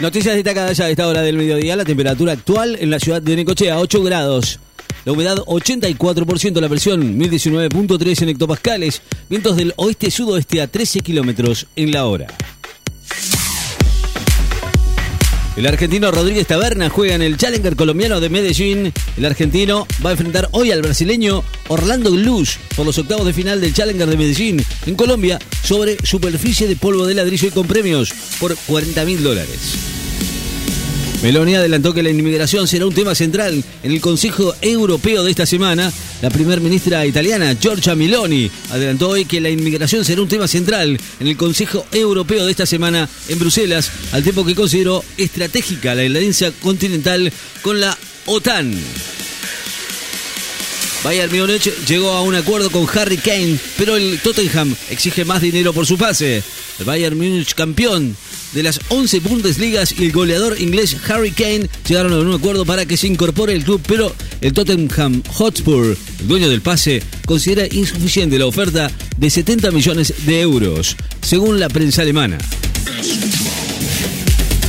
Noticias destacadas ya a esta hora del mediodía. La temperatura actual en la ciudad de Necochea, 8 grados. La humedad 84%, la presión 1019.3 en hectopascales. Vientos del oeste-sudoeste a 13 kilómetros en la hora. El argentino Rodríguez Taberna juega en el Challenger colombiano de Medellín. El argentino va a enfrentar hoy al brasileño Orlando Luz por los octavos de final del Challenger de Medellín en Colombia sobre superficie de polvo de ladrillo y con premios por 40 mil dólares. Meloni adelantó que la inmigración será un tema central en el Consejo Europeo de esta semana. La primer ministra italiana, Giorgia Meloni, adelantó hoy que la inmigración será un tema central en el Consejo Europeo de esta semana en Bruselas, al tiempo que consideró estratégica la alianza continental con la OTAN. Bayern Múnich llegó a un acuerdo con Harry Kane, pero el Tottenham exige más dinero por su pase. El Bayern Múnich campeón de las 11 Bundesligas y el goleador inglés Harry Kane llegaron a un acuerdo para que se incorpore el club, pero el Tottenham Hotspur, el dueño del pase, considera insuficiente la oferta de 70 millones de euros, según la prensa alemana.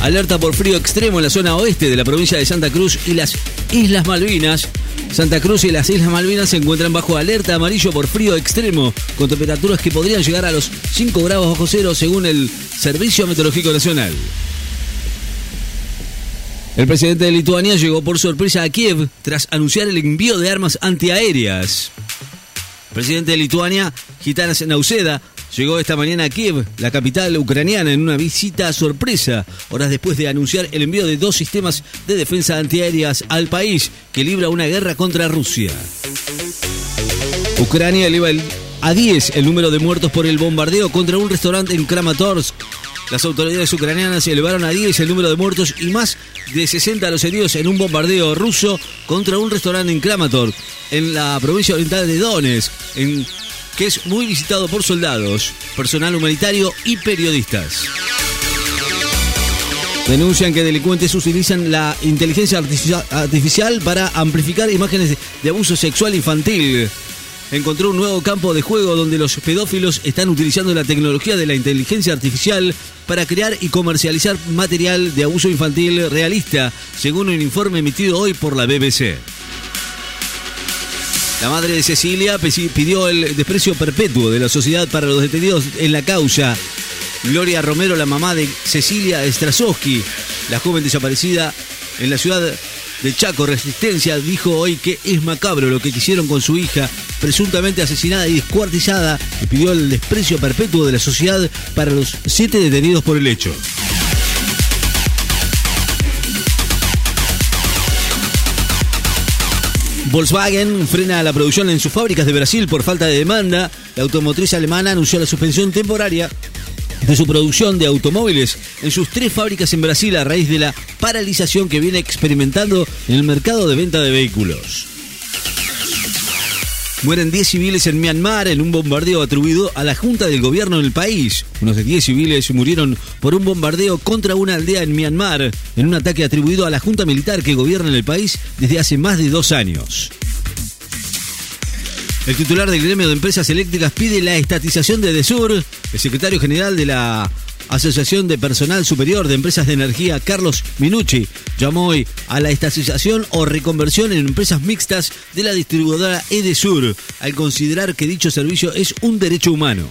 Alerta por frío extremo en la zona oeste de la provincia de Santa Cruz y las Islas Malvinas. Santa Cruz y las Islas Malvinas se encuentran bajo alerta amarillo por frío extremo, con temperaturas que podrían llegar a los 5 grados bajo cero según el Servicio Meteorológico Nacional. El presidente de Lituania llegó por sorpresa a Kiev tras anunciar el envío de armas antiaéreas. El presidente de Lituania, Gitanas Nauseda, llegó esta mañana a Kiev, la capital ucraniana, en una visita sorpresa, horas después de anunciar el envío de dos sistemas de defensa antiaéreas al país que libra una guerra contra Rusia. Ucrania eleva a 10 el número de muertos por el bombardeo contra un restaurante en Kramatorsk. Las autoridades ucranianas elevaron a 10 el número de muertos y más de 60 a los heridos en un bombardeo ruso contra un restaurante en Kramatorsk, en la provincia oriental de Donetsk, que es muy visitado por soldados, personal humanitario y periodistas. Denuncian que delincuentes utilizan la inteligencia artificial para amplificar imágenes de abuso sexual infantil. Encontró un nuevo campo de juego donde los pedófilos están utilizando la tecnología de la inteligencia artificial para crear y comercializar material de abuso infantil realista, según un informe emitido hoy por la BBC. La madre de Cecilia pidió el desprecio perpetuo de la sociedad para los detenidos en la causa. Gloria Romero, la mamá de Cecilia Strasowski, la joven desaparecida en la ciudad de Chaco, Resistencia, dijo hoy que es macabro lo que hicieron con su hija, presuntamente asesinada y descuartizada, y pidió el desprecio perpetuo de la sociedad para los siete detenidos por el hecho. Volkswagen frena la producción en sus fábricas de Brasil por falta de demanda. La automotriz alemana anunció la suspensión temporaria de su producción de automóviles en sus tres fábricas en Brasil a raíz de la paralización que viene experimentando en el mercado de venta de vehículos. Mueren 10 civiles en Myanmar en un bombardeo atribuido a la Junta del Gobierno del país. Unos de 10 civiles murieron por un bombardeo contra una aldea en Myanmar, en un ataque atribuido a la Junta Militar que gobierna el país desde hace más de dos años. El titular del gremio de empresas eléctricas pide la estatización de Desur. El secretario general de la Asociación de Personal Superior de Empresas de Energía, Carlos Minucci, llamó hoy a la estatización o reconversión en empresas mixtas de la distribuidora Edesur, al considerar que dicho servicio es un derecho humano.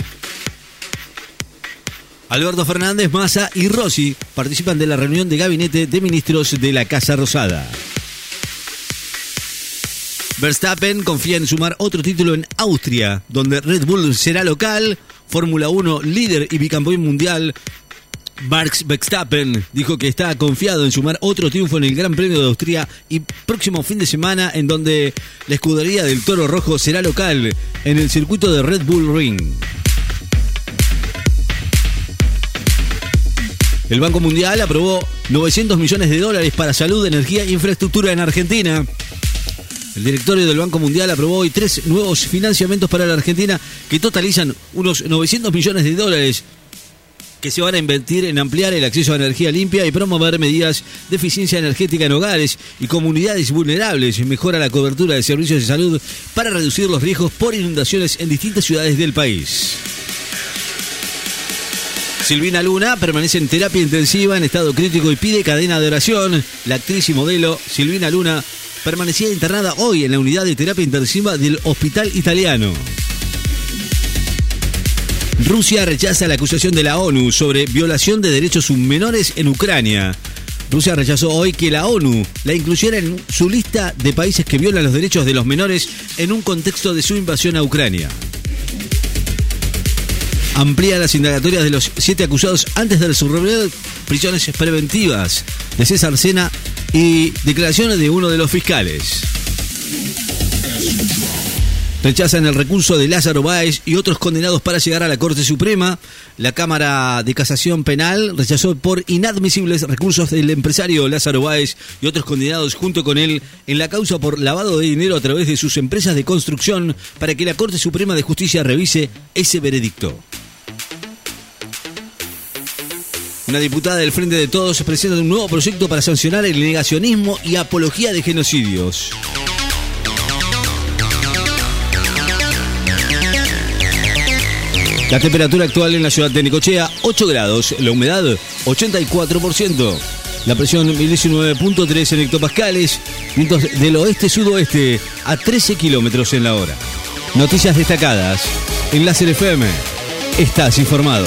Alberto Fernández, Massa y Rossi participan de la reunión de gabinete de ministros de la Casa Rosada. Verstappen confía en sumar otro título en Austria, donde Red Bull será local, Fórmula 1 líder y bicampeón mundial. Marx Verstappen dijo que está confiado en sumar otro triunfo en el Gran Premio de Austria y próximo fin de semana en donde la escudería del Toro Rojo será local en el circuito de Red Bull Ring. El Banco Mundial aprobó 900 millones de dólares para salud, energía e infraestructura en Argentina. El directorio del Banco Mundial aprobó hoy tres nuevos financiamientos para la Argentina que totalizan unos 900 millones de dólares que se van a invertir en ampliar el acceso a energía limpia y promover medidas de eficiencia energética en hogares y comunidades vulnerables, mejora la cobertura de servicios de salud para reducir los riesgos por inundaciones en distintas ciudades del país. Silvina Luna permanece en terapia intensiva en estado crítico y pide cadena de oración. La actriz y modelo Silvina Luna permanecía internada hoy en la unidad de terapia intensiva del Hospital Italiano. Rusia rechaza la acusación de la ONU sobre violación de derechos menores en Ucrania. Rusia rechazó hoy que la ONU la incluyera en su lista de países que violan los derechos de los menores en un contexto de su invasión a Ucrania. Amplía las indagatorias de los siete acusados antes del de prisiones preventivas de César Sena y declaraciones de uno de los fiscales. Rechazan el recurso de Lázaro Báez y otros condenados para llegar a la Corte Suprema. La Cámara de Casación Penal rechazó por inadmisibles recursos del empresario Lázaro Báez y otros condenados junto con él en la causa por lavado de dinero a través de sus empresas de construcción para que la Corte Suprema de Justicia revise ese veredicto. Una diputada del Frente de Todos presenta un nuevo proyecto para sancionar el negacionismo y apología de genocidios. La temperatura actual en la ciudad de Nicochea, 8 grados. La humedad, 84%. La presión, 1019.3 en hectopascales. Vientos del oeste-sudoeste a 13 kilómetros en la hora. Noticias destacadas. En Láser FM. Estás informado.